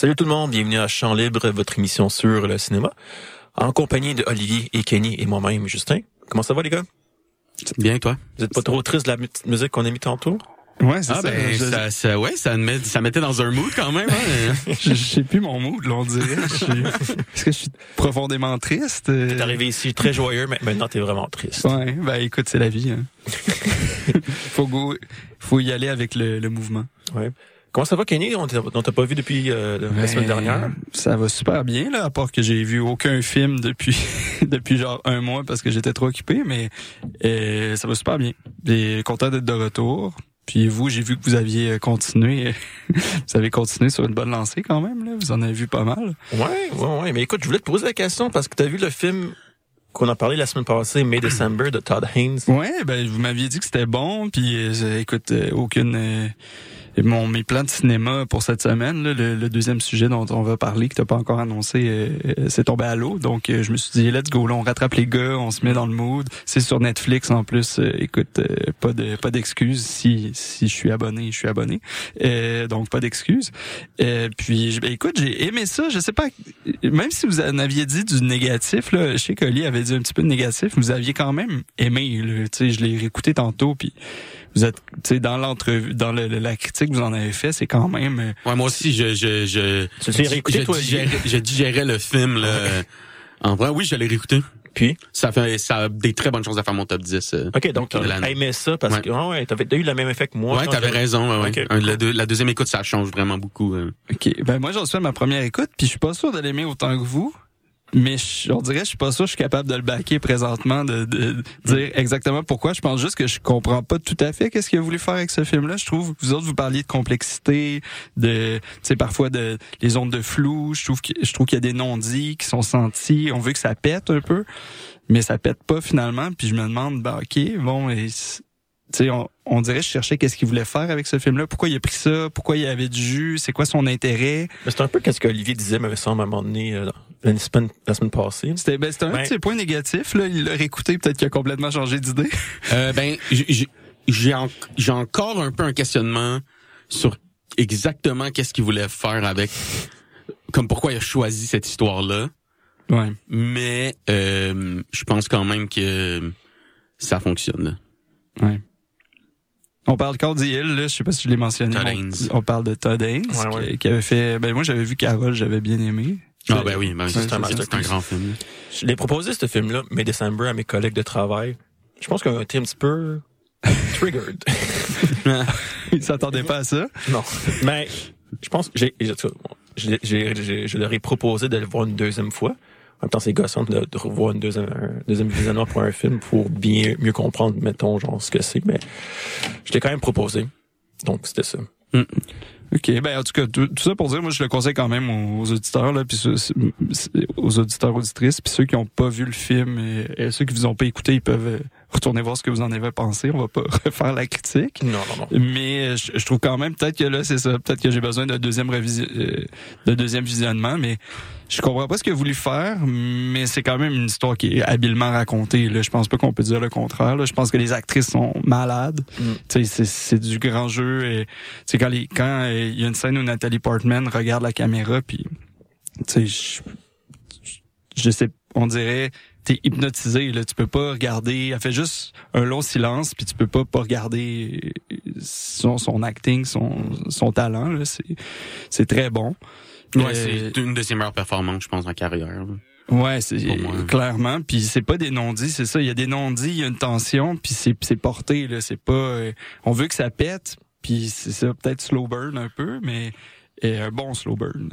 Salut tout le monde, bienvenue à Champ Libre, votre émission sur le cinéma, en compagnie de Olivier et Kenny et moi-même, Justin. Comment ça va les gars? Bien, toi? Vous êtes pas trop triste de la musique qu'on a mis tantôt? Ouais, c'est ah, ça. Ben, je, ça, ça, ouais, ça, met, ça mettait dans un mood quand même. Hein? je, je sais plus mon mood, là, on dirait. Je Est-ce que je suis profondément triste? T'es arrivé ici très joyeux, mais maintenant t'es vraiment triste. Ouais, ben écoute, c'est la vie. Hein. faut, go, faut y aller avec le, le mouvement. Ouais. Comment ça va Kenny? On t'a pas vu depuis euh, la semaine Ben, dernière? Ça va super bien, là, à part que j'ai vu aucun film depuis depuis genre un mois parce que j'étais trop occupé, mais euh, ça va super bien. Et content d'être de retour. Puis vous, j'ai vu que vous aviez euh, continué. vous avez continué sur une bonne lancée quand même, là. Vous en avez vu pas mal. Ouais, ouais, ouais. Mais écoute, je voulais te poser la question parce que t'as vu le film qu'on a parlé la semaine passée, May December, de Todd Haynes. Ouais, ben vous m'aviez dit que c'était bon, puis euh, écoute, euh, aucune euh, mon mes plans de cinéma pour cette semaine, là, le, le deuxième sujet dont on va parler que t'as pas encore annoncé, euh, euh, c'est tombé à l'eau. Donc euh, je me suis dit let's go, là, on rattrape les gars, on se met dans le mood. C'est sur Netflix en plus. écoute, pas de pas d'excuses si si je suis abonné, je suis abonné. Donc pas d'excuses. Puis ben, écoute, j'ai aimé ça. Je sais pas, même si vous en aviez dit du négatif, là, je sais qu'Oli avait dit un petit peu de négatif, vous aviez quand même aimé. là. Je l'ai réécouté tantôt, puis vous êtes, tu sais, dans l'entrevue, dans le- le- la critique que vous en avez fait, c'est quand même. euh, Ouais, moi aussi, je, je, je, Tu l'as réécouté, je, toi, digérais, je digérais le film, là. En vrai, oui, je l'ai réécouté. Puis, Ça fait, ça a des très bonnes chances à faire mon top 10. euh. ok, donc t'as aimé ça parce Ouais. que, ah ouais, t'avais eu le même effet que moi. ouais, t'avais raison, ouais, ouais. Ok. Un- la, deux- la deuxième écoute, ça change vraiment beaucoup. euh. Ok, ben moi j'en suis à ma première écoute, puis je suis pas sûr de l'aimer autant que vous. Mais je, on dirait, je suis pas sûr, que je suis capable de le backer présentement, de, de dire exactement pourquoi. Je pense juste que je comprends pas tout à fait qu'est-ce qu'il a voulu faire avec ce film-là. Je trouve, vous autres, vous parliez de complexité, de, tu parfois de les ondes de flou. Je trouve que, je trouve qu'il y a des non-dits qui sont sentis. On veut que ça pète un peu, mais ça pète pas finalement. Puis je me demande, ben ok, bon, et sais, on, on dirait, je cherchais qu'est-ce qu'il voulait faire avec ce film-là. Pourquoi il a pris ça? Pourquoi il avait du jus? C'est quoi son intérêt? C'est un peu qu'est-ce qu'Olivier disait, m'avait semblé à un moment donné, euh, la semaine, la semaine passée. C'était ben, c'était un Ben- de ses points négatifs. Là. Il l'a réécouté, peut-être qu'il a complètement changé d'idée. Euh, ben, en- j'ai encore un peu un questionnement sur exactement qu'est-ce qu'il voulait faire avec, comme pourquoi il a choisi cette histoire-là. Ouais. Mais euh, je pense quand même que ça fonctionne. là. ouais. On parle Cardi Hill, là, je sais pas si je l'ai mentionné. Todd On- Haynes. On, parle de Todd Haynes, Ouais, ouais. Qui, qui avait fait. Ben moi j'avais vu Carole, j'avais bien aimé. Ah ben oui, ben, c'est c'est un grand film. Je l'ai proposé, ce film-là, May December, à mes collègues de travail. Je pense qu'on a été un petit peu triggered. Il s'attendait pas à ça? non. Mais, je pense, j'ai, j'ai, j'ai, j'ai- j'ai- je leur ai proposé de le voir une deuxième fois. En même temps, c'est gossant de, revoir une deuxième, un deuxième visionnement pour un film pour bien mieux comprendre, mettons, genre, ce que c'est. Mais, je l'ai quand même proposé. Donc, c'était ça. OK, ben en tout cas, tout, ça pour dire, moi je le conseille quand même aux auditeurs, là, puis aux auditeurs auditrices, puis ceux qui n'ont pas vu le film et, et ceux qui vous ont pas écouté, ils peuvent retourner voir ce que vous en avez pensé. On va pas refaire la critique. Non, non, non. Mais euh, je, je trouve quand même peut-être que là c'est ça, peut-être que j'ai besoin d'un deuxième euh, de deuxième visionnement, mais je comprends pas ce qu'il a voulu faire, mais c'est quand même une histoire qui est habilement racontée. Là, je pense pas qu'on peut dire le contraire. Là. Je pense que les actrices sont malades. Mm. C'est du grand jeu. Et quand quand euh, il y a une scène où Nathalie Portman regarde la caméra, puis je, je sais, on dirait t'es hypnotisé là. Tu peux pas regarder. Elle fait juste un long silence puis tu peux pas pas regarder son son acting son son talent là. C'est c'est très bon. Ouais, Euh, c'est une de ses meilleures performances, je pense, en carrière. là. ouais c'est clairement. Puis c'est pas des non-dits c'est ça. Il y a des non-dits il y a une tension puis c'est c'est porté là. C'est pas euh, on veut que ça pète puis c'est ça. Peut-être slow burn un peu mais euh, un bon slow burn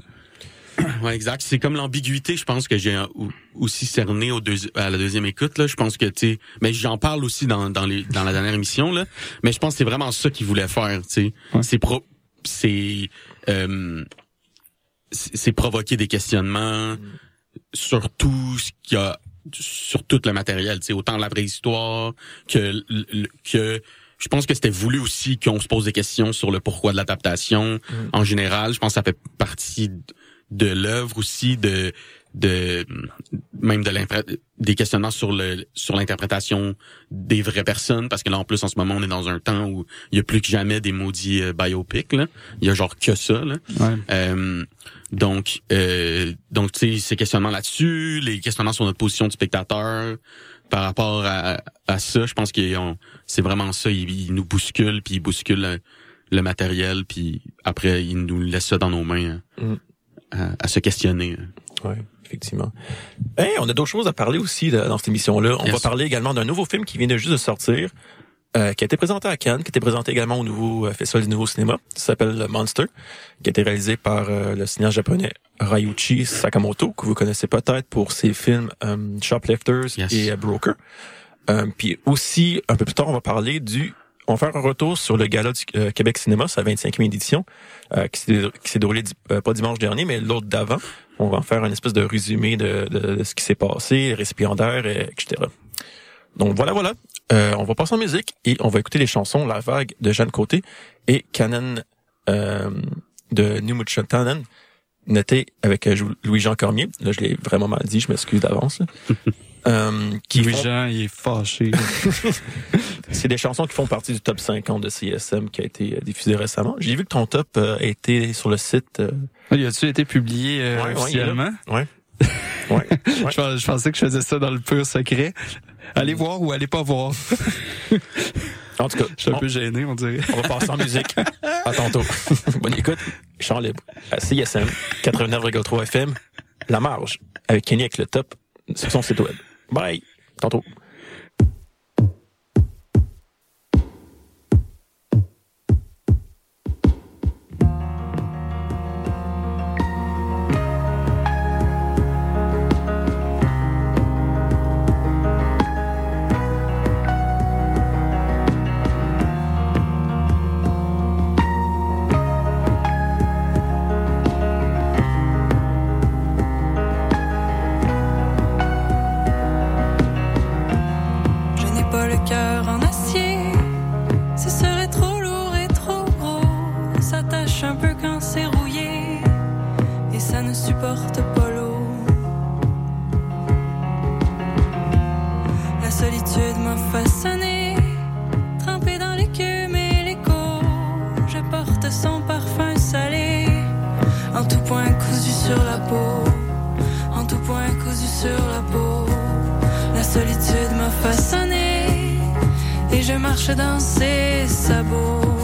Ouais, exact. C'est comme l'ambiguïté, je pense que j'ai euh, aussi cerné au deuxi- à la deuxième écoute. Là, je pense que tu mais j'en parle aussi dans dans les dans la dernière émission là. Mais je pense que c'est vraiment ça qu'il voulait faire. Tu sais, Ouais. c'est pro, c'est euh, c'est provoquer des questionnements sur tout ce qu'il y a, sur tout le matériel. Tu sais, autant la préhistoire que que je pense que c'était voulu aussi qu'on se pose des questions sur le pourquoi de l'adaptation en général. Je pense que ça fait partie de l'œuvre aussi de de même de des questionnements sur le sur l'interprétation des vraies personnes parce que là en plus en ce moment on est dans un temps où il y a plus que jamais des maudits euh, biopics là il y a genre que ça là ouais euh, Donc, euh, donc tu sais, ces questionnements là-dessus, les questionnements sur notre position de spectateur par rapport à, à ça, je pense que c'est vraiment ça. Il, nous bouscule, puis il bouscule le, matériel, puis après, il nous laisse ça dans nos mains mm. À, se questionner. Ouais effectivement. Hey, on a d'autres choses à parler aussi dans cette émission-là. On va parler également d'un nouveau film qui vient de juste de sortir, euh, qui a été présenté à Cannes, qui a été présenté également au nouveau euh, Festival du Nouveau Cinéma, qui s'appelle Monster, qui a été réalisé par euh, le cinéaste japonais Ryuichi Sakamoto, que vous connaissez peut-être pour ses films Shoplifters et Broker. puis aussi, un peu plus tard, on va parler du on va faire un retour sur le gala du Québec Cinéma, sa 25e édition, qui s'est déroulé pas dimanche dernier, mais l'autre d'avant. On va en faire une espèce de résumé de, ce qui s'est passé, récipiendaire, etc. Donc voilà, voilà. Euh, on va passer en musique et on va écouter les chansons La Vague de Jeanne Côté et Canon euh, de Tannen, noté avec euh, Louis-Jean Cormier. Là, je l'ai vraiment mal dit, je m'excuse d'avance. euh, Louis-Jean, il est fâché. C'est des chansons qui font partie du top 50 de CSM qui a été euh, diffusé récemment. J'ai vu que ton top a été sur le site. Euh... Il a-tu été publié officiellement? Ouais. ouais. je, pensais que je faisais ça dans le pur secret. Allez voir ou allez pas voir. En tout cas, je suis un peu gêné, on dirait. On va passer en musique. À tantôt. Bonne écoute. Chant libre. À CSM 89,3 FM. La marge. Avec Kenny avec le top sur son site web. Bye. Tantôt. l'habitude m'a façonné, trempé dans l'écume et l'écho. Je porte son parfum salé, en tout point cousu sur la peau, en tout point cousu sur la peau. La solitude m'a façonné, et je marche dans ses sabots.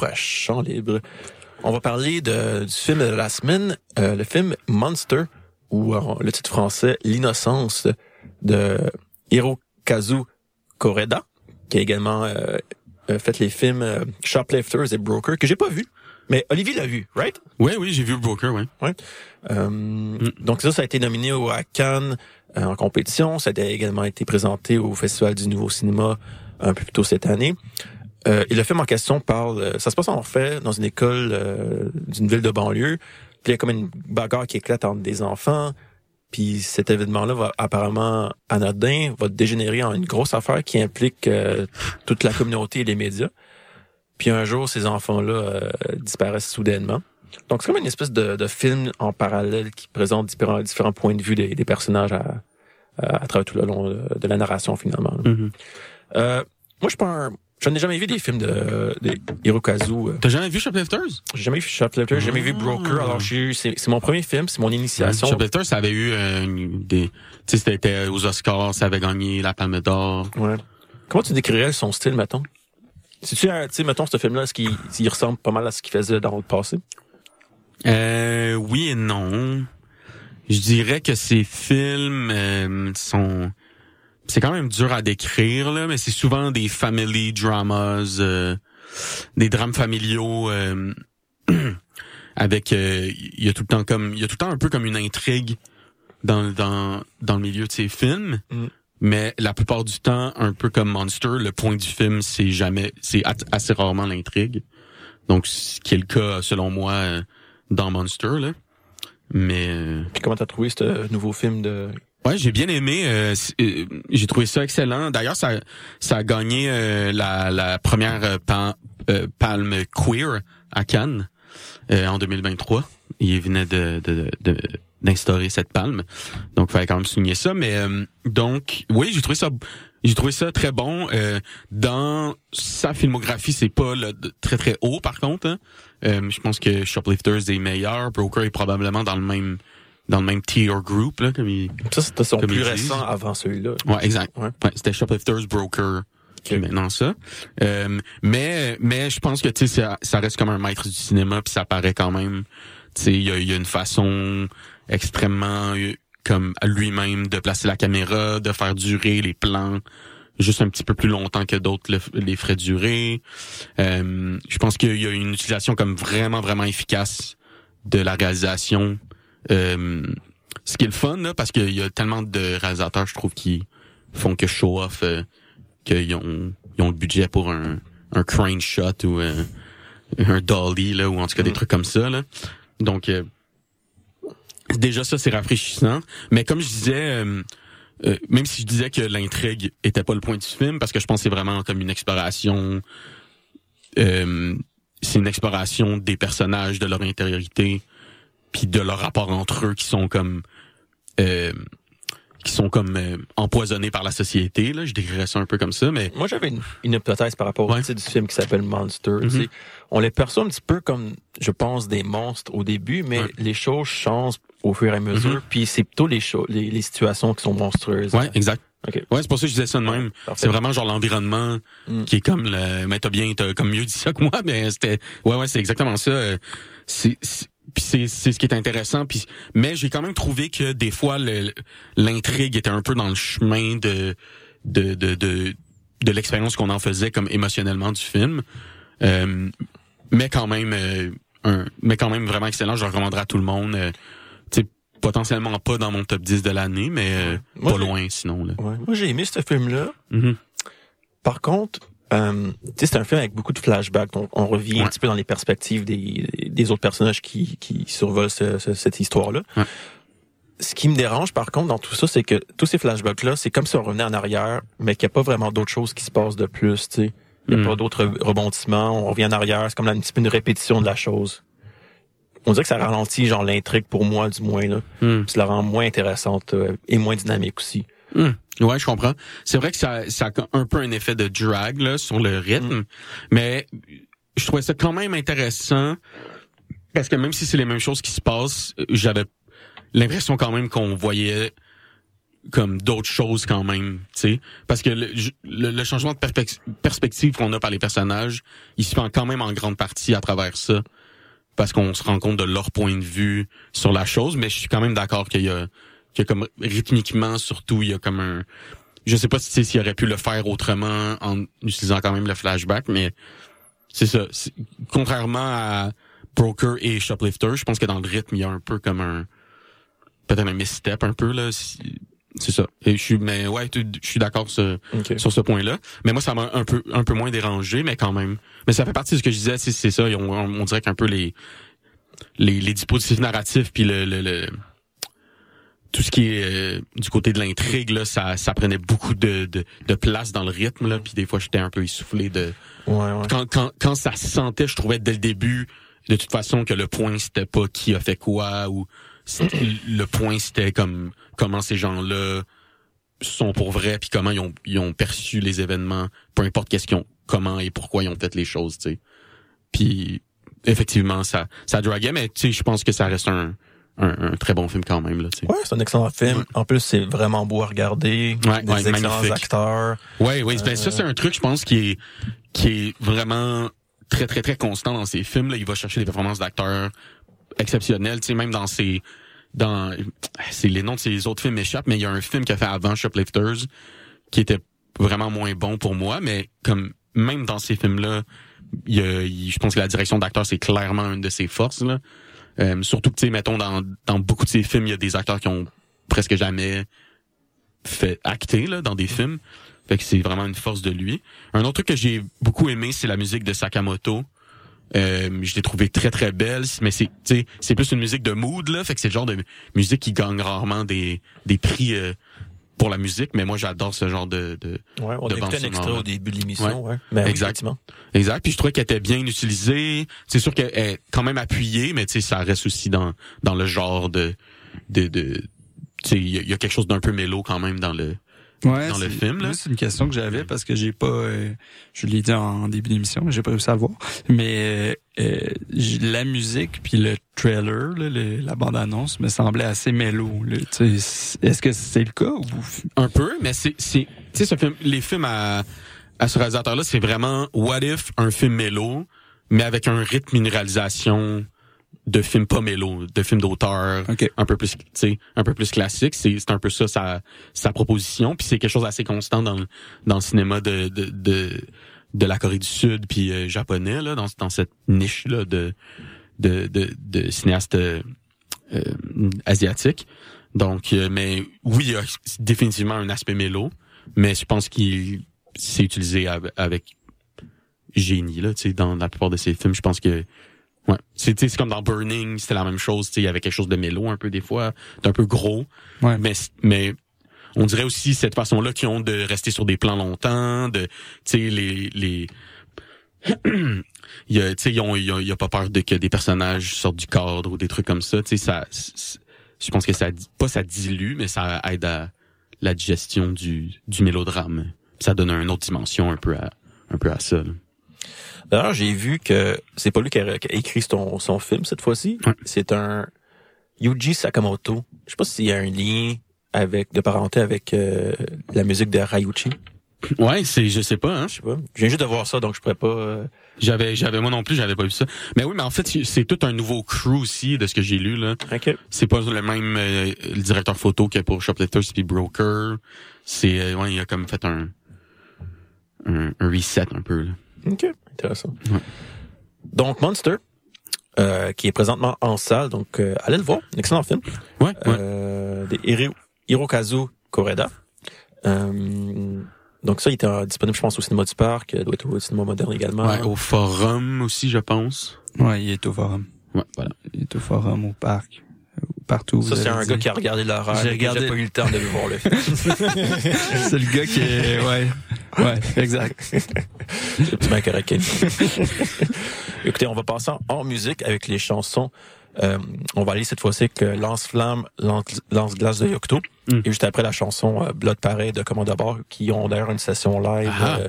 Retour à Champ Libre, on va parler de, du film de la semaine, euh, le film Monster, ou euh, le titre français L'innocence de Hirokazu Koreda, qui a également euh, fait les films euh, Shoplifters et Broker, que j'ai pas vu. Mais Olivier l'a vu, right? Oui, oui, j'ai vu Broker, ouais. Ouais. Euh, Donc ça, ça a été nominé au à Cannes euh, en compétition. Ça a également été présenté au Festival du Nouveau Cinéma un peu plus tôt cette année. Euh, et le film en question parle, euh, ça se passe en fait dans une école euh, d'une ville de banlieue. Puis il y a comme une bagarre qui éclate entre des enfants. Puis cet événement-là va apparemment anodin, va dégénérer en une grosse affaire qui implique euh, toute la communauté et les médias. Puis un jour, ces enfants-là disparaissent soudainement. Donc c'est comme une espèce de, de film en parallèle qui présente différents, différents points de vue des, des personnages à, à, à travers tout le long de, de la narration finalement. Mhm. Euh, moi, je suis pas un... Je n'ai jamais vu des films de, de Hirokazu. euh. T'as jamais vu Shoplifters? J'ai jamais vu Shoplifter, j'ai jamais vu Broker. Alors, j'ai c'est c'est mon premier film, c'est mon initiation. Shoplifters, ça avait eu euh, des... Tu sais, c'était aux Oscars, ça avait gagné la Palme d'Or. Ouais. Comment tu décrirais son style, mettons? Si tu sais, tu sais, mettons, ce film-là, est-ce qu'il il ressemble pas mal à ce qu'il faisait dans le passé? Euh, oui et non. Je dirais que ces films euh, sont c'est quand même dur à décrire là, mais c'est souvent des family dramas, euh, des drames familiaux euh, avec euh, il y a tout le temps comme il y a tout le temps un peu comme une intrigue dans dans dans le milieu de ces films. Mm. Mais la plupart du temps, un peu comme Monster, le point du film, c'est jamais, c'est assez rarement l'intrigue. Donc, ce qui est le cas, selon moi, euh, dans Monster, là. Mais, euh, Puis comment t'as trouvé ce nouveau film de... Ouais, j'ai bien aimé. euh, euh, j'ai trouvé ça excellent. D'ailleurs, ça, ça a gagné euh, la, la première euh, pa- euh, palme queer à Cannes en 2023. Il venait de, d'instaurer cette palme, donc il fallait quand même souligner ça. Mais donc, oui, j'ai trouvé ça, j'ai trouvé ça très bon. Dans sa filmographie, c'est pas de- très très haut par contre. hein. Je pense que Shoplifters est meilleur. Broker est probablement dans le même dans le même tier group là, comme il, Ça, c'était son plus récent avant celui-là. Ouais, exact. Ouais. Ouais, c'était Shoplifters Broker est maintenant ça. Euh, mais mais je pense que tu sais ça, ça reste comme un maître du cinéma puis ça paraît quand même tu sais il y a, il y a une façon extrêmement euh, comme à lui-même de placer la caméra, de faire durer les plans juste un petit peu plus longtemps que d'autres le- les feraient durer. Euh, je pense qu'il y a une utilisation comme vraiment vraiment efficace de la réalisation. Euh, ce qui est le fun là, parce qu'il y a tellement de réalisateurs je trouve qui font que show off euh, qu'ils ont ils ont le budget pour un un crane shot ou euh, un dolly là ou en tout cas des Mm. trucs comme ça là. Donc euh, déjà ça c'est rafraîchissant, mais comme je disais euh, euh, même si je disais que l'intrigue était pas le point du film parce que je pense que c'est vraiment comme une exploration euh, c'est une exploration des personnages, de leur intériorité, puis de leur rapport entre eux qui sont comme euh, qui sont comme euh, empoisonnés par la société. Là, je décrirais ça un peu comme ça, mais Moi, j'avais une, une hypothèse par rapport Ouais. au titre du film qui s'appelle Monster. Mhm. Sais, On les perçoit un petit peu comme, je pense, des monstres au début, mais Ouais. les choses changent au fur et à mesure. Mhm. Puis c'est plutôt les, choses, les, les situations qui sont monstrueuses. ouais, exact. Ok. Ouais, c'est pour ça que je disais ça de même. C'est vraiment genre l'environnement Mm. qui est comme le. Mais t'as bien, t'as comme mieux dit ça que moi, mais c'était. Ouais, ouais, c'est exactement ça. Euh, C'est. C'est- Puis c'est c'est ce qui est intéressant. Puis mais j'ai quand même trouvé que des fois l'intrigue était un peu dans le chemin de de de de, de l'expérience qu'on en faisait comme émotionnellement du film. Euh, mais quand même euh, un mais quand même vraiment excellent. Je le recommanderais à tout le monde. Euh, tu sais, potentiellement pas dans mon top 10 de l'année, mais euh, Moi, pas loin sinon là. Ouais. Moi, j'ai aimé ce film-là. Mhm. Par contre, euh, tu sais, c'est un film avec beaucoup de flashbacks. Donc, on revient un petit peu dans les perspectives des, des autres personnages qui, qui survolent ce- ce- cette histoire-là. Ouais. Ce qui me dérange, par contre, dans tout ça, c'est que tous ces flashbacks-là, c'est comme si on revenait en arrière, mais qu'il n'y a pas vraiment d'autres choses qui se passent de plus, tu sais. Il n'y a Mm. pas d'autres rebondissements. On revient en arrière. C'est comme un petit peu une répétition de la chose. On dirait que ça ralentit, genre, l'intrigue pour moi, du moins, là. Puis ça la rend moins intéressante euh, et moins dynamique aussi. Hmm. Ouais, je comprends. C'est vrai que ça, ça a un peu un effet de drag là, sur le rythme, mais je trouvais ça quand même intéressant parce que même si c'est les mêmes choses qui se passent, j'avais l'impression quand même qu'on voyait comme d'autres choses quand même, tu sais, parce que le, le- le changement de perspec- perspective qu'on a par les personnages, il se fait quand même en grande partie à travers ça, parce qu'on se rend compte de leur point de vue sur la chose, mais je suis quand même d'accord qu'il y a qu'il y a comme rythmiquement surtout il y a comme un je sais pas si s'il aurait pu le faire autrement en utilisant quand même le flashback mais c'est ça. Contrairement à Broker et Shoplifter je pense que dans le rythme il y a un peu comme un peut-être un misstep un peu là. C'est ça. Et je suis mais ouais je suis d'accord sur, sur ce point-là. Mais moi ça m'a un peu un peu moins dérangé mais quand même. Mais ça fait partie de ce que je disais c'est c'est ça. On, on dirait qu'un peu les les, les dispositifs narratifs puis le, le, le- tout ce qui est euh, du côté de l'intrigue là ça ça prenait beaucoup de, de, de place dans le rythme là puis des fois j'étais un peu essoufflé de Ouais, ouais. quand quand quand ça se sentait je trouvais dès le début de toute façon que le point c'était pas qui a fait quoi ou le point c'était comme comment ces gens-là sont pour vrai puis comment ils ont ils ont perçu les événements peu importe qu'est-ce qu'ils ont comment et pourquoi ils ont fait les choses tu sais puis effectivement ça ça draguait mais tu sais je pense que ça reste un un, un très bon film quand même là. Ouais, c'est un excellent film. En plus, c'est vraiment beau à regarder. Ouais, des ouais, excellents magnifique. acteurs. Ouais, oui, ben, Euh, ça c'est un truc, je pense, qui est qui est vraiment très très très constant dans ses films. Là, il va chercher des performances d'acteurs exceptionnelles, tu sais, même dans ses dans c'est les noms de ses autres films m'échappent, mais il y a un film qu'il a fait avant Shoplifters qui était vraiment moins bon pour moi, mais comme même dans ces films-là, il- je pense que la direction d'acteur c'est clairement une de ses forces là. Euh, surtout que mettons dans dans beaucoup de ses films, il y a des acteurs qui ont presque jamais fait acter là dans des films. Fait que c'est vraiment une force de lui. Un autre truc que j'ai beaucoup aimé, c'est la musique de Sakamoto. Euh, je l'ai trouvé très très belle, mais c'est c'est plus une musique de mood là, fait que c'est le genre de musique qui gagne rarement des des prix euh, pour la musique, mais moi j'adore ce genre de, de Ouais, on de bande un extrait au début de l'émission. Ouais. Mais oui, Exact. effectivement. Exact. Puis je trouvais qu'elle était bien utilisée. C'est sûr qu'elle est quand même appuyée, mais tu sais, ça reste aussi dans dans le genre de de, de tu sais, il y, a- il y a quelque chose d'un peu mélo quand même dans le. Ouais, dans le c'est- film, là. C'est une question que j'avais parce que j'ai pas, euh, je l'ai dit en début d'émission, mais j'ai pas réussi à le voir. Mais euh, la musique puis le trailer, là, le- la bande annonce me semblait assez mélo. Est-ce que c'est le cas ou Un peu, mais c'est c'est tu sais ce film, les films à à ce réalisateur là, c'est vraiment What if un film mélo, mais avec un rythme, une réalisation de film pas mélo, de film d'auteur. Ok. un peu plus tu sais un peu plus classique c'est c'est un peu ça sa sa proposition puis c'est quelque chose d'assez constant dans le dans le cinéma de de de, de la Corée du Sud puis euh, japonais là dans dans cette niche là de de de, de cinéastes euh, euh, asiatiques donc euh, mais oui il y a définitivement un aspect mélo mais je pense qu'il s'est utilisé av- avec génie là tu sais dans la plupart de ses films je pense que Ouais, c'est tu sais, c'est comme dans Burning, c'était la même chose, tu sais, il y avait quelque chose de mélo un peu des fois, d'un peu gros, Ouais. mais mais on dirait aussi cette façon-là qu'ils ont de rester sur des plans longtemps, de tu sais les les il y a tu sais il y a, pas peur de que des personnages sortent du cadre ou des trucs comme ça, tu sais ça je pense que ça pas ça dilue mais ça aide à la digestion du du mélodrame. Ça donne une autre dimension un peu à un peu à ça. là. D'ailleurs, j'ai vu que c'est pas lui qui a, qui a écrit son, son film cette fois-ci. Ouais. C'est un Yuji Sakamoto. Je sais pas s'il y a un lien avec de parenté avec euh, la musique de Ryuichi. Ouais, c'est je sais pas hein. Je sais pas. Je viens juste de voir ça, donc je pourrais pas. euh, J'avais, j'avais moi non plus, j'avais pas vu ça. Mais oui, mais en fait, c'est tout un nouveau crew aussi de ce que j'ai lu là. Ok. C'est pas le même euh, le directeur photo que pour Shoplifters puis Broker. C'est euh, ouais, il a comme fait un un, un reset un peu. Là. Ok. Intéressant. Ouais. Donc Monster, euh, qui est présentement en salle, donc euh, allez le voir. Un excellent film. Ouais, ouais. Euh, de Hiro- Hirokazu Koreda. Euh, donc ça, il était euh, disponible, je pense, au cinéma du parc. Il doit être au cinéma moderne également. Ouais, au forum aussi, je pense. Ouais, il est au forum. Ouais, voilà. Il est au forum, au parc, euh, partout. Ça, c'est un dit. gars qui a regardé l'horreur. J'ai regardé- pas eu le temps de voir le film. c'est le gars qui est, ouais, ouais, exact. C'est bien correct. Écoutez, on va passer en, musique avec les chansons. Euh, on va aller cette fois-ci avec euh, Lance-Flamme, Lance- Lance-Glace de Yocto. Mm. Et juste après la chanson euh, Blood Pareil de Commande Bord, qui ont d'ailleurs une session live Ah. euh,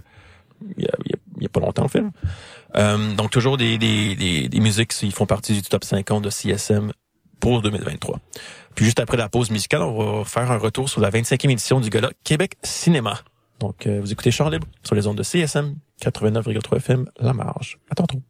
il y, a, il y a- il y a pas longtemps le film. Euh, donc toujours des, des, des, des musiques qui font partie du top 50 de CSM pour 2023. Puis juste après la pause musicale, on va faire un retour sur la 25e édition du Gala Québec Cinéma. Donc euh, vous écoutez Chant Libre sur les ondes de CSM 89,3 FM La Marge. À tantôt.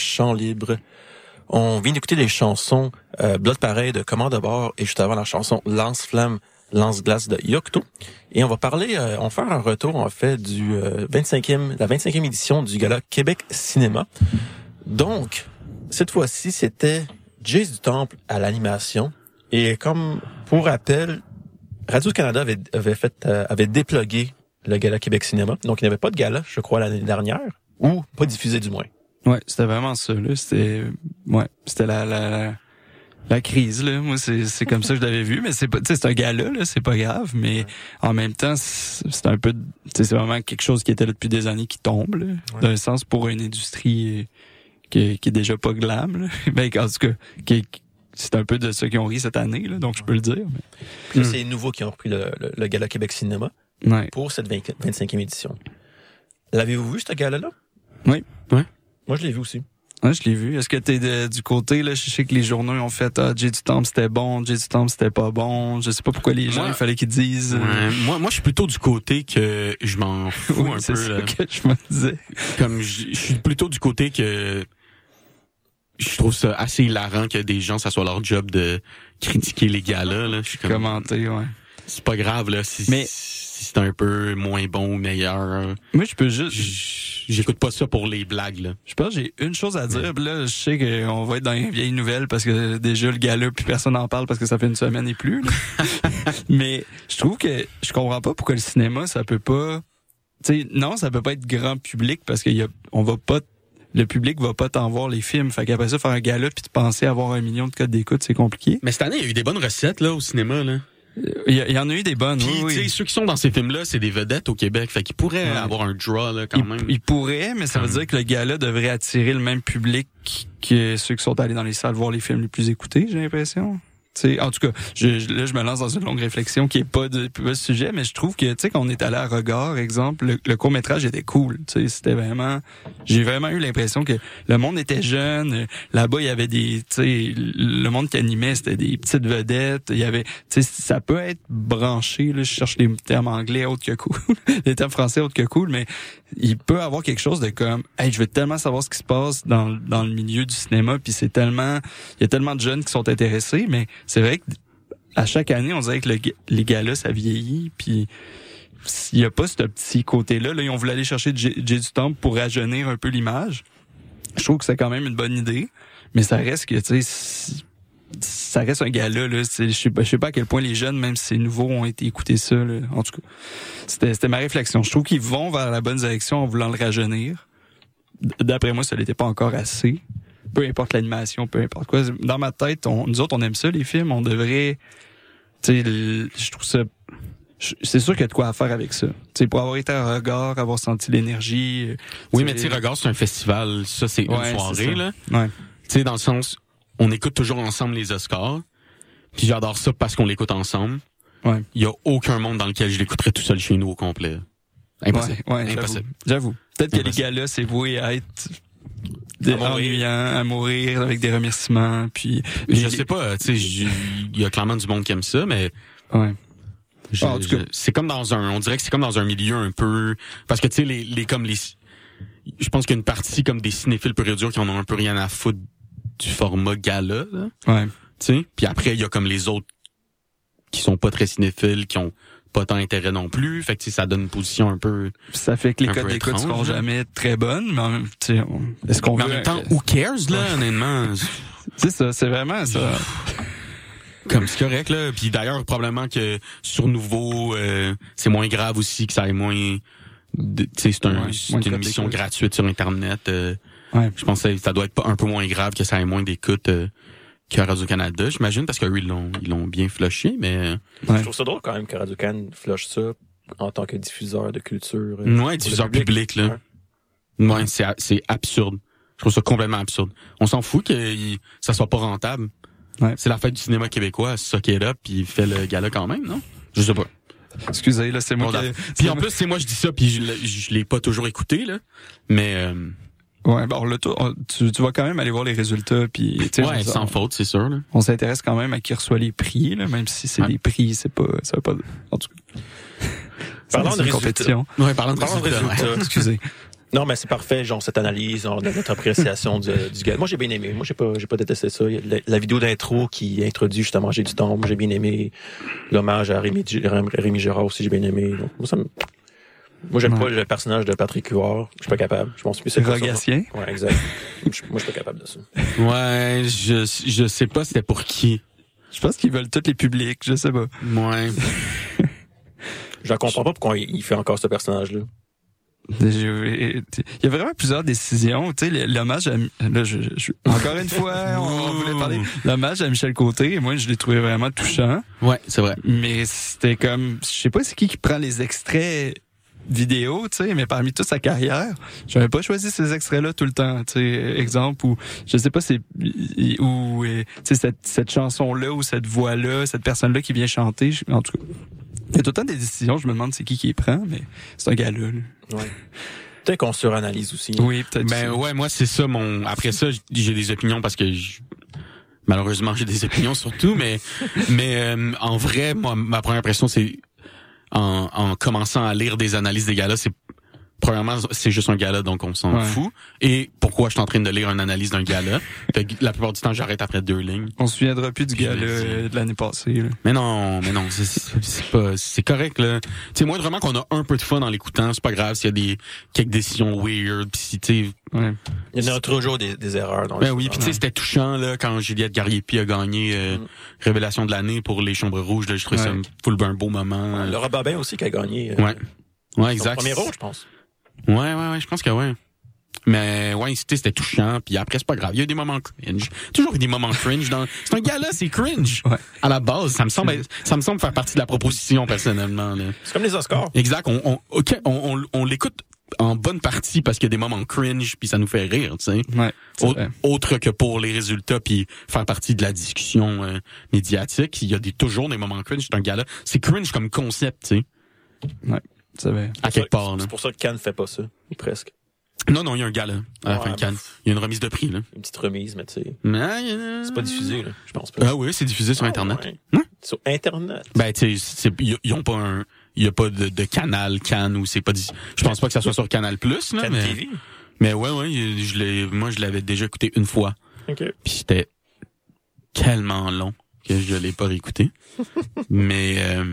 Champ Libre. On vient d'écouter les chansons euh, Blood Pareil de Commande de bord et juste avant la chanson Lance Flamme, Lance Glace de Yocto. Et on va parler, euh, on va faire un retour en fait du euh, 25e, la 25e édition du gala Québec Cinéma. Donc, cette fois-ci, c'était Jace du Temple à l'animation. Et comme pour rappel, Radio-Canada avait, avait fait, euh, avait le gala Québec Cinéma. Donc, il n'y avait pas de gala, je crois, l'année dernière. Ou pas diffusé du moins. Ouais, c'était vraiment ça. Là, c'était, ouais, c'était la, la, la, crise. Là, moi, c'est, c'est comme ça que je l'avais vu. Mais c'est pas, tu sais, c'est un gala, là, c'est pas grave. Mais en même temps, c'est un peu, tu sais, c'est vraiment quelque chose qui était là depuis des années qui tombe. Là, Ouais. D'un sens pour une industrie euh, qui, qui est déjà pas glam. Là. Ben, en tout cas, qui, c'est un peu de ceux qui ont ri cette année. Là, donc je peux le dire. Puis là, Hmm. C'est les nouveaux qui ont repris le, le, le gala Québec Cinéma Mais, ouais. pour cette 20 25e édition. L'avez-vous vu, ce gala-là? Oui. Ouais. Moi, je l'ai vu aussi. Ouais, je l'ai vu. Est-ce que t'es de- du côté, là, je sais que les journaux ont fait, ah, Jay du Temple c'était bon, Jay du Temple c'était pas bon. Je sais pas pourquoi les gens, Moi- il fallait qu'ils disent. euh, Ouais, moi, moi, je suis plutôt du côté que je m'en fous oui, un c'est peu. ça là. que je me disais. Comme je, je suis plutôt du côté que je trouve ça assez hilarant que des gens, ça soit leur job de critiquer les gars-là. Là. Je suis comme, Commenter, ouais. c'est pas grave là, si, Mais- si c'est un peu moins bon ou meilleur. Moi, je peux juste, J'écoute pas ça pour les blagues là. je pense que j'ai une chose à dire. puis Là, je sais qu'on va être dans les vieilles nouvelles parce que déjà le gala, puis personne n'en parle parce que ça fait une semaine et plus. Mais je trouve que je comprends pas pourquoi le cinéma, ça peut pas. Tu sais, non, ça peut pas être grand public parce qu'il y a, on va pas. Le public va pas t'en voir les films. Fait qu'après ça, faire un gala puis de penser avoir un million de codes d'écoute, c'est compliqué. Mais cette année, il y a eu des bonnes recettes là au cinéma là. Il y, en a eu des bonnes. Puis oui, oui. ceux qui sont dans ces films-là, c'est des vedettes au Québec, fait qu'ils pourraient Ouais. avoir un draw là quand même. il pourrait, mais ça veut dire que le gala devrait attirer le même public que ceux qui sont allés dans les salles voir les films les plus écoutés, j'ai l'impression. En tout cas, je, je- là, je me lance dans une longue réflexion qui est pas de pas sujet, mais je trouve que, tu sais, quand on est allé à Regard, exemple, le, le court-métrage était cool. Tu sais, c'était vraiment... J'ai vraiment eu l'impression que le monde était jeune. Là-bas, il y avait des... Tu sais, le monde qui animait, c'était des petites vedettes. Il y avait... Tu sais, ça peut être branché, là, je cherche les termes anglais autres que cool, les termes français autres que cool, mais il peut avoir quelque chose de comme hey je veux tellement savoir ce qui se passe dans, le milieu du cinéma puis c'est tellement il y a tellement de jeunes qui sont intéressés mais c'est vrai que à chaque année on dirait que le, les gars-là ça vieillit puis s'il y a pas ce petit côté là là ils ont voulu aller chercher J- du pour rajeunir un peu l'image. Je trouve que c'est quand même une bonne idée mais ça reste que tu sais ça reste un gala là je sais pas je sais pas à quel point les jeunes même si c'est nouveau ont été écouter ça là. en tout cas c'était c'était ma réflexion je trouve qu'ils vont vers la bonne direction en voulant le rajeunir d'après moi ça l'était pas encore assez peu importe l'animation peu importe quoi dans ma tête on, nous autres on aime ça les films on devrait tu sais je trouve ça c'est sûr qu'il y a de quoi à faire avec ça. Tu sais, pour avoir été à regard, avoir senti l'énergie. euh, Oui, mais tu sais, regarde, c'est un festival, ça c'est Ouais, une soirée là. Ouais. Tu sais, dans le sens, on écoute toujours ensemble les Oscars. Puis j'adore ça parce qu'on l'écoute ensemble. Ouais. Il y a aucun monde dans lequel je l'écouterais tout seul chez nous au complet. Impossible. Ouais, ouais, j'avoue. Impossible. J'avoue. Peut-être que les gars-là, c'est voué à être des À mourir. à mourir avec des remerciements, puis... Je les- sais pas, tu sais, il y a clairement du monde qui aime ça, mais Ouais. je- Ah, en tout cas. je- c'est comme dans un, on dirait que c'est comme dans un milieu un peu, parce que tu sais, les, les, comme les, je pense qu'il y a une partie comme des cinéphiles pur et durs qui en ont un peu rien à foutre du format gala, là. Ouais. tu sais? Puis après, il y a comme les autres qui sont pas très cinéphiles, qui ont pas tant intérêt non plus. Fait que ça donne une position un peu. Ça fait que les codes d'écoute seront là. jamais très bonnes, mais est-ce qu'on en même temps, who cares là, honnêtement? C'est ça, c'est vraiment ça. Comme c'est correct là. Puis d'ailleurs, probablement que sur nouveau, euh, c'est moins grave aussi que ça ait moins. de- Tu sais, c'est un, Ouais, une émission gratuite sur internet. euh, Ouais. Je pense que ça doit être pas- un peu moins grave que ça ait moins d'écoute euh, qu'à Radio Canada, j'imagine, parce qu'eux ils l'ont ils l'ont bien flushé, mais. euh, Ouais. Je trouve ça drôle quand même que Radio-Can flush ça en tant que diffuseur de culture. euh, Ouais, diffuseur public, là. Ouais. Ouais, c'est c'est absurde. Je trouve ça complètement absurde. On s'en fout que il- ça soit pas rentable. Ouais. C'est la fête du cinéma québécois, suck it up, puis il fait le gala quand même, non? Je sais pas. Excusez, là, c'est moi Bon, qui... Puis en plus, c'est moi je dis ça, puis je, l'ai- je l'ai pas toujours écouté, là. Mais euh, Ouais, bon, là, toi, on- tu, tu vas quand même aller voir les résultats, puis... tu sais, ouais, sans on- faute, c'est sûr. Là. on s'intéresse quand même à qui reçoit les prix, là, même si c'est Ouais. des prix, c'est pas, ça veut pas, en tout cas. Parlons C'est de une résultats. compétition. Ouais, Parlons de résultats. Excusez. Non, mais c'est parfait, genre, cette analyse, genre, de notre appréciation du, du gars. Moi, j'ai bien aimé. Moi, j'ai pas, j'ai pas détesté ça. La, la vidéo d'intro qui introduit justement J'ai du temps, moi, j'ai bien aimé. L'hommage à Rémi, Rémi Gérard aussi, j'ai bien aimé. Donc, moi, ça me- moi, j'aime Ouais. pas le personnage de Patrick Huard. Je suis pas capable. Je pense que c'est. Rogatien. Ouais, exact. Moi, je suis pas capable de ça. Ouais, je, je sais pas c'était pour qui. Je pense qu'ils veulent tous les publics, je sais pas. Ouais. Je comprends pas pourquoi il fait encore ce personnage-là. J'ai- Il y a vraiment plusieurs décisions. Tu sais, l'hommage à... Là, je, je- encore une fois, on voulait parler. L'hommage à Michel Côté, moi, je l'ai trouvé vraiment touchant. Ouais, c'est vrai. Mais c'était comme... Je sais pas c'est qui qui prend les extraits vidéo, tu sais, mais parmi toute sa carrière, j'avais pas choisi ces extraits-là tout le temps, tu sais, exemple, ou je sais pas, c'est ou euh, tu sais cette, cette chanson-là ou cette voix-là, cette personne-là qui vient chanter, je- en tout cas, il y a tout le temps des décisions, je me demande c'est qui qui les prend, mais c'est un gars-là. là. Ouais. Peut-être qu'on suranalyse aussi. Oui, peut-être. Ben ouais, moi c'est ça mon après ça j'ai des opinions parce que je- malheureusement j'ai des opinions surtout mais mais euh, en vrai moi ma première impression c'est en, en commençant à lire des analyses des gars-là c'est premièrement c'est juste un gars-là donc on s'en Ouais. fout et pourquoi je suis en train de lire une analyse d'un gars-là Fait que la plupart du temps j'arrête après deux lignes On se souviendra plus du Puis vas-y. euh, de l'année passée. là. mais non, mais non, c'est- pas, c'est correct là. Tu sais, moi vraiment qu'on a un peu de fun en l'écoutant, c'est pas grave s'il y a des quelques décisions weird, puis si tu sais, Ouais. Il y en a toujours des, des erreurs. Dans ben oui, puis tu sais c'était touchant là quand Juliette Gariepi a gagné euh, Mm. révélation de l'année pour les Chambres rouges, là, je trouvais ça full un beau moment. Ouais. Laura Babin aussi qui a gagné. euh, Ouais. Ouais, son exact. premier rôle, je pense. Ouais, ouais, ouais, je pense que ouais. Mais ouais, c'était c'était touchant, puis après c'est pas grave, il y a eu des moments cringe. Toujours eu des moments cringe dans c'est un gars là, c'est cringe. Ouais. À la base, ça me semble ça me semble faire partie de la proposition personnellement là. C'est comme les Oscars. Exact. On, on, ok, on, on, on l'écoute en bonne partie parce qu'il y a des moments cringe puis ça nous fait rire, tu sais. Ouais. Autre que pour les résultats puis faire partie de la discussion euh, médiatique, il y a des, toujours des moments cringe dans un gars-là. C'est cringe comme concept, tu sais, C'est vrai. à quelque part. Là. C'est pour ça que Cannes fait pas ça. Ou presque. Non, non, il y a un gars-là à la Ouais, fin de Cannes. Il y a une remise de prix, là. Une petite remise, mais tu sais. Mais, euh, C'est pas diffusé, là. Je pense pas. Ah oui, c'est diffusé sur Ah, Internet. ouais. Ouais. Sur Internet. Ben, tu sais, ils ont pas un... Il y a pas de, de canal Cannes ou c'est pas... Je pense pas que ça soit sur Canal Plus, là, Cannes mais... TV. Mais ouais, ouais, je l'ai, moi, je l'avais déjà écouté une fois. OK. Puis c'était tellement long que je l'ai pas réécouté. Mais euh,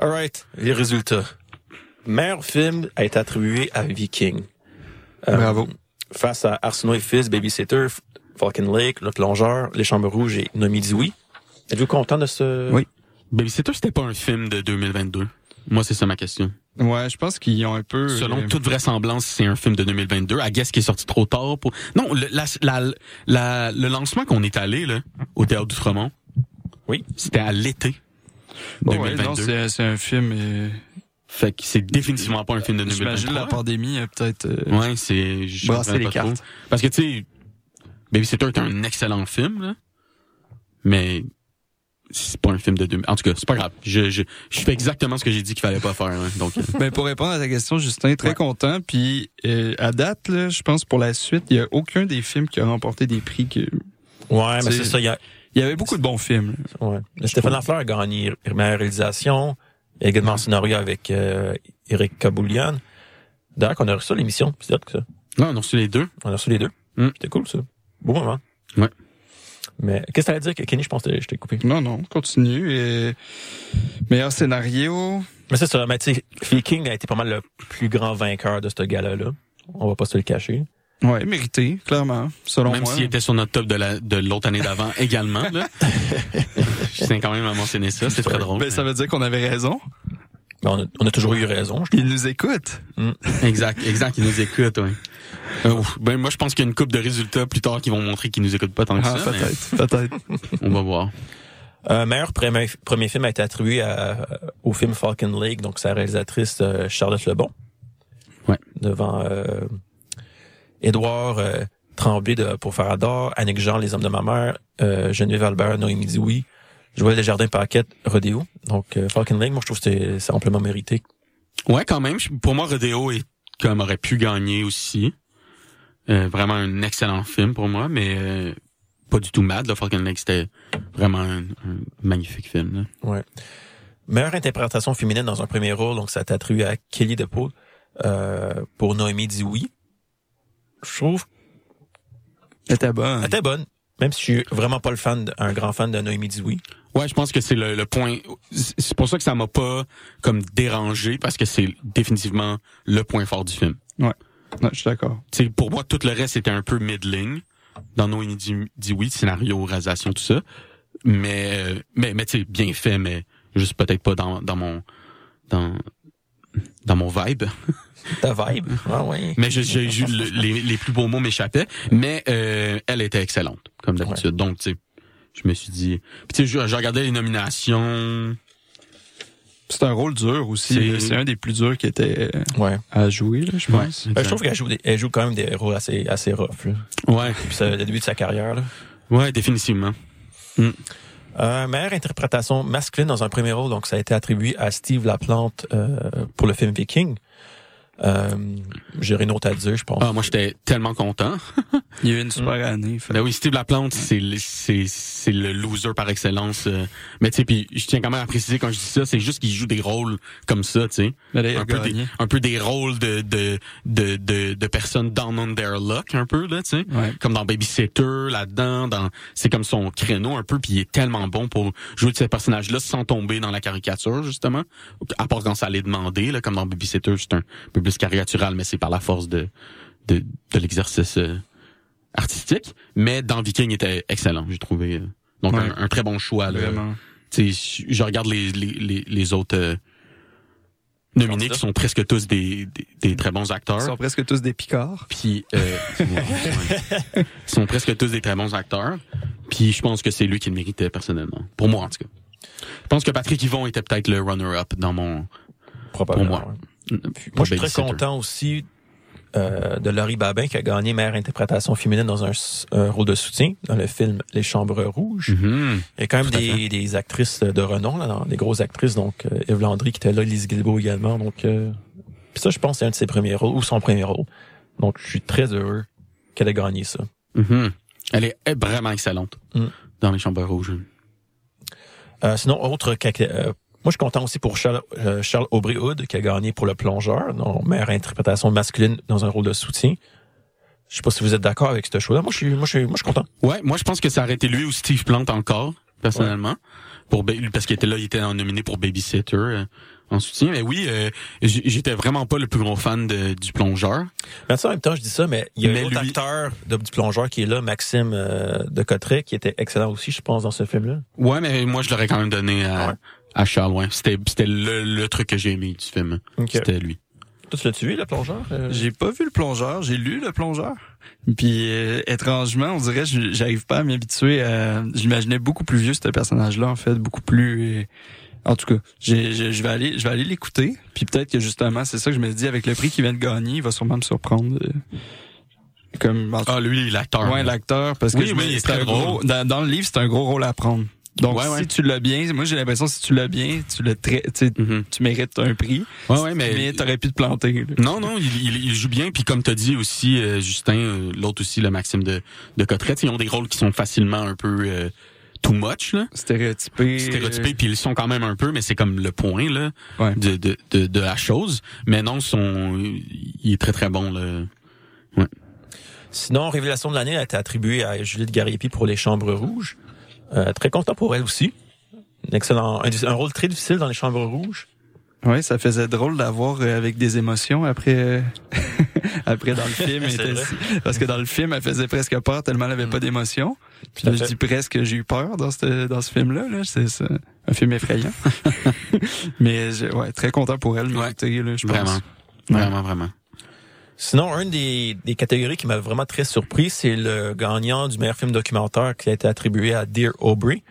Alright. Les résultats. Meilleur film a été attribué à Viking. Euh, Bravo. Face à Arsenault et Fils, Babysitter, Falcon Lake, Le Plongeur, Les Chambres Rouges et Nomi Dioui. Êtes-vous content de ce... Oui. Babysitter, c'était pas un film de 2022. Moi, c'est ça ma question. Ouais, je pense qu'ils ont un peu. Selon euh, toute vraisemblance, c'est un film de 2022. À guess qui est sorti trop tard pour. Non, le, la, la, la- le lancement qu'on est allé là au théâtre d'Outremont. Oui. C'était à l'été ouais, ouais, 2022. non, c'est un film. euh, fait que c'est définitivement pas un film de 2023. J'imagine la pandémie a peut-être. euh, Ouais, c'est. je Brasser les trop. cartes. Parce que tu sais, Babysitter est un excellent film, là, mais c'est pas un film de 2000. En tout cas, c'est pas grave. Je, je, je fais exactement ce que j'ai dit qu'il fallait pas faire. hein. Donc, euh, Ben pour répondre à ta question, Justin, très Ouais. content. Puis euh, à date, là, je pense pour la suite, il y a aucun des films qui a remporté des prix. Que... Ouais, mais C'est- c'est ça. Il y a, Il y avait beaucoup de bons films. là. ouais. Stéphane Lafleur a gagné meilleure réalisation. Il y a également un scénario avec euh, Eric Kaboulian. D'ailleurs, qu'on a reçu ça, l'émission. C'est que ça. non, on a reçu les deux. On a reçu les deux. Mm. C'était cool, ça. Beau moment. Ouais. Mais qu'est-ce que t'allais dire, Kenny? Je pense que je t'ai coupé. Non, non, continue. Et... Meilleur scénario. Mais c'est ça. Mais tu sais, Viking a été pas mal le plus grand vainqueur de ce gala là On va pas se le cacher. Ouais, mérité, clairement, selon Même moi. s'il était sur notre top de la de l'autre année d'avant également. Là. je tiens quand même à mentionner ça. C'est très drôle. Ben, ça veut dire qu'on avait raison. Mais on, a, on a toujours eu raison. je Il nous écoute. Exact, exact. Ils nous. Euh, ouf. ben moi, je pense qu'il y a une coupe de résultats plus tard qui vont montrer qu'ils nous écoutent pas tant que Ah, ça. mais peut-être, peut-être. On va voir. Euh, meilleur premier, premier film a été attribué à- au film Falcon Lake, donc sa réalisatrice euh, Charlotte Lebon. Ouais. Devant euh, Édouard euh, Tremblay de Pour Farador, Annick Jean, Les Hommes de ma mère, euh, Geneviève Albert, Noémie Dioui, Joël Desjardins Paquette, Rodéo. Donc euh, Falcon Lake, moi je trouve que c'est- amplement mérité. Ouais, quand même. Pour moi, Rodeo est comme aurait pu gagner aussi. Euh, vraiment un excellent film pour moi, mais euh, pas du tout mad. Là, Falcon Lake, c'était vraiment un, un magnifique film. là. Ouais. Meilleure interprétation féminine dans un premier rôle, donc ça attribué à Kelly DePaul. euh, pour Noémie dit oui. Je trouve Elle était bonne. qu'elle était bonne. Même si je suis vraiment pas le fan, de- un grand fan de Noémie dit oui. Ouais, je pense que c'est le, le point. C'est pour ça que ça m'a pas comme dérangé parce que c'est définitivement le point fort du film. Non, je suis d'accord. Tu sais, pour moi, tout le reste était un peu middling. Dans Noémie dit, dit oui, scénario, réalisation, tout ça. Mais, euh, mais, mais tu sais, bien fait, mais juste peut-être pas dans, dans mon, dans, dans mon vibe. Ta vibe. Ah ouais. Mais je- j'ai eu le- les, les plus beaux mots m'échappaient. Mais euh, elle était excellente, comme d'habitude. Donc, tu sais, je me suis dit. Puis tu sais, je, je regardais les nominations. C'est un rôle dur aussi. C'est- un des plus durs qui était euh, Ouais. à jouer, là, je pense. Ben, je trouve qu'elle joue, des- elle joue quand même des rôles assez, assez rough. Là. Ouais, Puis c'est le début de sa carrière. Là. ouais, définitivement. Euh, meilleure interprétation masculine dans un premier rôle, donc ça a été attribué à Steve Laplante euh, pour le film Viking. Euh, J'ai rien d'autre à dire, je pense. Ah, moi, j'étais tellement content. Il y a eu une super année. fait- Ben oui, Steve Laplante, c'est le- c'est c'est le loser par excellence. euh. Mais tu sais, puis je tiens quand même à préciser quand je dis ça, c'est juste qu'il joue des rôles comme ça, tu sais. Un peu, des, un peu des rôles de de de de, de personnes down on their luck, un peu là, tu sais. Ouais. Comme dans Babysitter, là-dedans, dans c'est comme son créneau un peu, puis il est tellement bon pour jouer de ces personnages-là sans tomber dans la caricature justement. À part quand ça allait demander, là, comme dans Babysitter, c'est un peu plus caricatural, mais c'est par la force de de, de l'exercice euh, artistique. Mais dans Viking, il était excellent, j'ai trouvé. euh. Donc Ouais. un, un très bon choix. Là. Vraiment. Tu sais, je regarde les les les, les autres euh, nominés qui sont presque tous des des, des très bons Ils acteurs. sont presque tous des picards. Puis euh, ouais. ils sont presque tous des très bons acteurs. Puis je pense que c'est lui qui le méritait personnellement. Pour moi en tout cas. Je pense que Patrick Yvon était peut-être le runner-up dans mon Probablement. pour moi. ouais. Moi, je suis très content aussi euh, de Laurie Babin qui a gagné meilleure interprétation féminine dans un, rôle de soutien dans le film Les Chambres Rouges. Mhm. Il y a quand même des, des actrices de renom, là, dans- des grosses actrices, donc euh, Eve Landry qui était là, Lise Guilbeault également. Donc, euh, puis ça, je pense, c'est un de ses premiers rôles ou son premier rôle. Donc, je suis très heureux qu'elle ait gagné ça. Mhm. Elle est vraiment excellente Mm. dans les chambres rouges. Euh, sinon, autre moi, je suis content aussi pour Charles, euh, Charles Aubry Hood qui a gagné pour Le Plongeur, dans meilleure interprétation masculine dans un rôle de soutien. Je sais pas si vous êtes d'accord avec ce choix-là. Moi, je suis, moi, je suis, moi, je suis content. Ouais, moi je pense que ça aurait été lui ou Steve Plante encore, personnellement. Pour parce qu'il était là, il était nominé pour Babysitter euh, en soutien. Mais oui, euh, j'étais vraiment pas le plus gros fan de, du plongeur. Mais en même temps, je dis ça, mais il y a Mais un autre lui- acteur de, du plongeur qui est là, Maxime euh, de Cotteret, qui était excellent aussi, je pense, dans ce film-là. Ouais, mais moi je l'aurais quand même donné à, Ouais. À Charles. Ouais. C'était c'était le, le truc que j'ai aimé du film. Ok. C'était lui. Toi, tu l'as-tu vu, le plongeur? Euh, J'ai pas vu le plongeur, j'ai lu le plongeur. Puis euh, étrangement, on dirait je- j'arrive pas à m'habituer à j'imaginais beaucoup plus vieux ce personnage-là en fait, beaucoup plus euh, en tout cas, j'ai- j'ai- je vais aller je vais aller l'écouter, puis peut-être que justement, c'est ça que je me dis avec le prix qu'il vient de gagner, il va sûrement me surprendre euh, comme en tout Ah, lui, l'acteur. Ouais, l'acteur, parce que Oui, je oui, me- il est c'est un très gros, dans, dans le livre, c'est un gros rôle à prendre. Donc, Ouais, si ouais. tu l'as bien, moi j'ai l'impression que si tu l'as bien, tu le tu sais, Mhm. tu mérites un prix, Ouais, ouais, mais. mais t'aurais pu te planter. là. Non, non, il, il, il joue bien. Puis comme t'as dit aussi, euh, Justin, euh, l'autre aussi, le Maxime de, de ils ont des rôles qui sont facilement un peu euh, too much, là. Stéréotypé. Stéréotypés, puis ils sont quand même un peu, mais c'est comme le point là Ouais. de, de, de, de la chose. Mais non, son, il est très très bon là. Sinon, Révélation de l'année a été attribuée à Juliette Gariepi pour Les Chambres Rouges. Euh, très content pour elle aussi. Un excellent, un, un rôle très difficile dans Les Chambres Rouges. Ouais, ça faisait drôle d'avoir euh, avec des émotions après euh, après dans le film était- parce que dans le film elle faisait presque peur tellement elle avait pas d'émotion. Puis là, je dis presque j'ai eu peur dans ce dans ce film là là, c'est un film effrayant. mais je- ouais, très content pour elle Ouais. là, je pense. Vraiment, Ouais. vraiment, vraiment. Sinon, une des, des catégories qui m'a vraiment très surpris, c'est le gagnant du meilleur film documentaire qui a été attribué à Dear Aubrey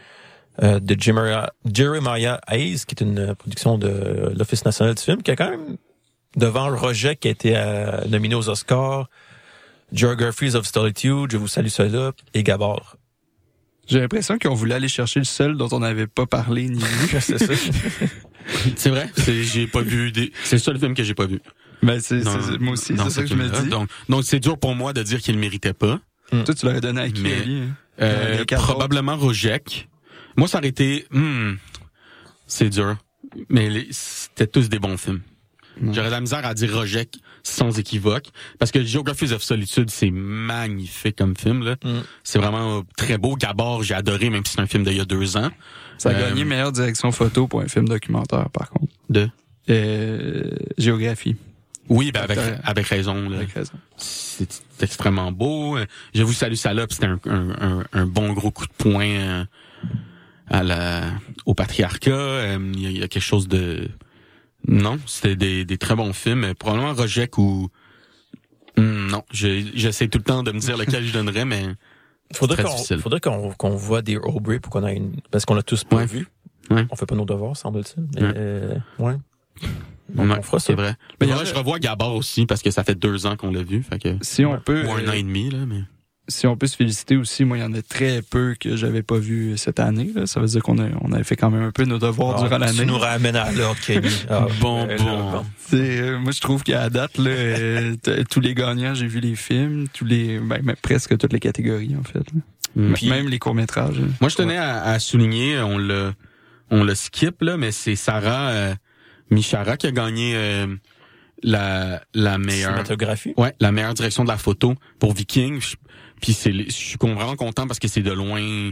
euh, de Jeremiah, Jeremiah Hayes, qui est une production de l'Office national du film, qui a quand même devant le rejet qui a été euh, nominé aux Oscars, Geographies of Solitude, Je vous salue cela, et Gabor. J'ai l'impression qu'on voulait aller chercher le seul dont on n'avait pas parlé ni vu. c'est ça. C'est vrai, j'ai pas vu des. C'est le seul film que j'ai pas vu. Ben c'est moi aussi, c'est ça ce que je me dis. Donc, donc c'est dur pour moi de dire qu'il le méritait pas. Toi, tu l'aurais donné à qui, Mais- hein? Euh, probablement Rojek. Moi, ça aurait été. hmm, c'est dur. Mais les- c'était tous des bons films. J'aurais de la misère à dire rejet sans équivoque. Parce que Geographies of Solitude, c'est magnifique comme film. là. Mm. C'est vraiment très beau. Gabor, j'ai adoré, même si c'est un film d'il y a deux ans. Ça a Euh, gagné meilleure direction photo pour un film documentaire, par contre. De? Euh, géographie, Oui, ben avec, raison. avec raison. C'est extrêmement beau. Je vous salue salope, c'était un, un, un, bon gros coup de poing euh, à la au patriarcat. Euh, Il y, a- il y a quelque chose de non, c'était des, des très bons films. Euh, Probablement Rojek ou Hmm, non, je- j'essaie tout le temps de me dire lequel je donnerais, mais Faudrait qu'on, faudrait qu'on, qu'on voit des Aubrey pour qu'on ait une, parce qu'on l'a tous pas Ouais. vu. Ouais. On fait pas nos devoirs, semble-t-il. Mais, Ouais. euh, ouais. Donc, ouais, on fera ça. c'est vrai. Mais je revois Gabor aussi parce que ça fait deux ans qu'on l'a vu, fait que Si on peut, ou un euh, an et demi là, mais si on peut se féliciter aussi, moi, il y en a très peu que j'avais pas vu cette année. Là. Ça veut dire qu'on a, on avait fait quand même un peu nos devoirs Ah, durant Tu l'année. nous ramènes à l'ordre, Kenny. Ah, bon euh, bon. euh, moi, je trouve qu'à la date, là, euh, tous les gagnants, j'ai vu les films, tous les, ben, ben, presque toutes les catégories, en fait. Puis- Même les courts-métrages. Moi, je tenais à, à souligner, on le, on le skip là, mais c'est Sarah euh, Michara qui a gagné euh, la la meilleure, Cinématographie. ouais, la meilleure direction de la photo pour Viking. Je- Puis c'est, je suis vraiment content parce que c'est de loin,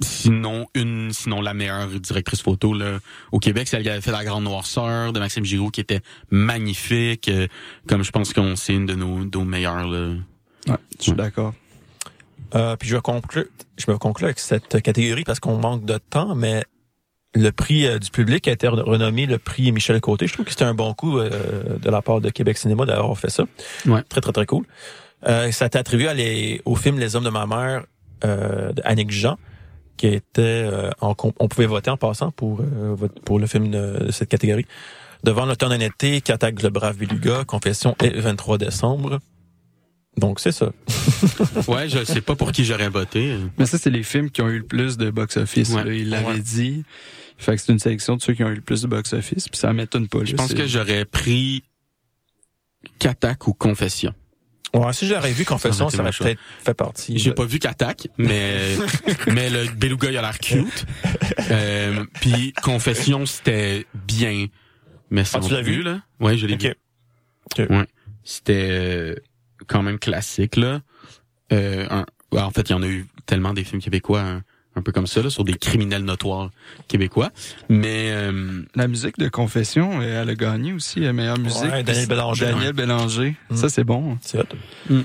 sinon une, sinon la meilleure directrice photo là au Québec. C'est elle qui avait fait la Grande Noirceur de Maxime Giroux qui était magnifique. euh, comme je pense qu'on c'est une de nos, de nos meilleures. Là. Ouais, je suis Ouais. d'accord. Euh, puis je vais conclure, je me conclure avec cette catégorie parce qu'on manque de temps, mais le prix euh, du public a été re- renommé le prix Michel Côté. Je trouve que c'était un bon coup euh, de la part de Québec Cinéma d'avoir fait ça. Ouais. Très, très, très cool. Euh, ça a été attribué à les- au film Les Hommes de ma mère euh, Jean, qui était euh, en on pouvait voter en passant pour euh, pour le film de, de cette catégorie. Devant l'automne honnêteté, qui attaque le brave Beluga, Confession et 23 décembre. Donc c'est ça. Ouais, je sais pas pour qui j'aurais voté. Mais ça, c'est les films qui ont eu le plus de box-office. Ouais. Il l'avait Ouais. dit. Fait que c'est une sélection de ceux qui ont eu le plus de box-office. Puis ça m'étonne pas. Je pense que j'aurais pris Katak ou Confession. Ouais, si j'aurais vu Confession, Ça été peut-être fait partie. J'ai de- pas vu Katak, mais mais le beluga il a l'air cute. Euh, Puis Confession c'était bien, mais sans Ah, tu l'as vu? là? Ouais, je l'ai vu. Ok. Ouais, c'était euh, quand même classique là. Euh, un- ouais, en fait, il y en a eu tellement des films québécois un, un peu comme ça là, sur des criminels notoires québécois. Mais euh, La musique de Confession, euh, elle a gagné aussi la meilleure musique. Ouais, Daniel Bélanger. Daniel Bélanger. Mm. Ça, c'est bon. C'est. Mm.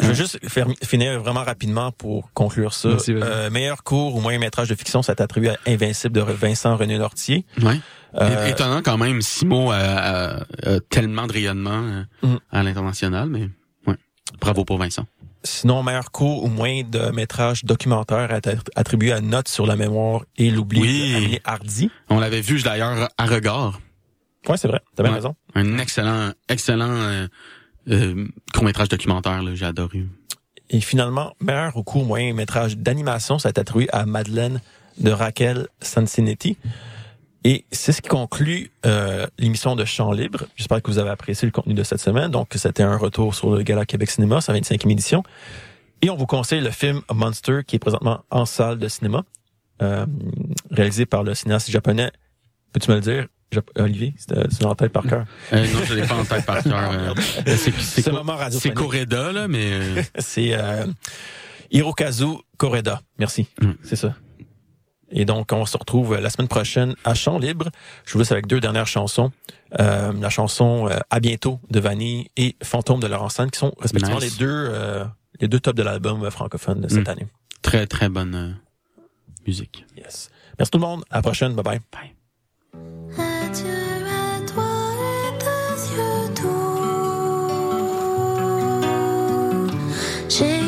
Je vais juste faire, finir vraiment rapidement pour conclure ça. Euh, meilleur court ou moyen métrage de fiction, ça est attribué à Invincible de Vincent René Lortier. ouais. Euh, Étonnant quand même, Simo a, a- a tellement de rayonnement euh, Mm. à l'international, mais ouais. Bravo pour Vincent. Sinon, meilleur court ou moyen de métrage documentaire attribué à Notes sur la mémoire et l'oubli Oui. Hardy. On l'avait vu d'ailleurs à regard. Ouais, c'est vrai. T'as bien Ouais. raison. Un excellent, excellent euh, euh, court-métrage documentaire, là, j'ai adoré. Et finalement, meilleur ou court moyen métrage d'animation, ça est attribué à Madeleine de Raquel Sansinetti. Et c'est ce qui conclut euh, l'émission de Champ Libre. J'espère que vous avez apprécié le contenu de cette semaine. Donc, c'était un retour sur le Gala Québec Cinéma, sa 25e édition. Et on vous conseille le film Monster, qui est présentement en salle de cinéma, euh, réalisé par le cinéaste japonais. Peux-tu me le dire, Olivier? C'est euh, c'est en tête par cœur. Euh, non, je l'ai pas en tête par cœur. euh. c'est c'est C'est moment c'est radiophonique. Coreda, là, mais euh, C'est euh, Hirokazu Koreda. Merci. Mm. C'est ça. Et donc, on se retrouve la semaine prochaine à Champ Libre. Je vous laisse avec deux dernières chansons. Euh, la chanson euh, À bientôt de Vanille et Fantôme de Laurent Sand, qui sont respectivement Nice. les deux euh, les deux tops de l'album euh, francophone de cette Mm. année. très, très bonne euh, musique. Yes. Merci tout le monde. À la prochaine. Bye bye. Bye. Adieu à toi et tes yeux doux. J'ai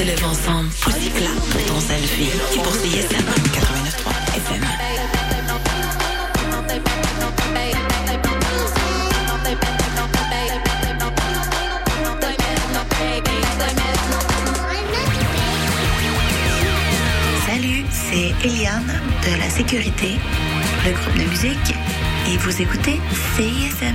ensemble. Poussy clap pour ton selfie. C'est pour CISM 89.3 FM. Salut, c'est Eliane de la sécurité, le groupe de musique, et vous écoutez CISM.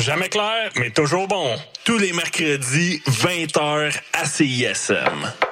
jamais clair, mais toujours bon. Tous les mercredis, 20h à CISM.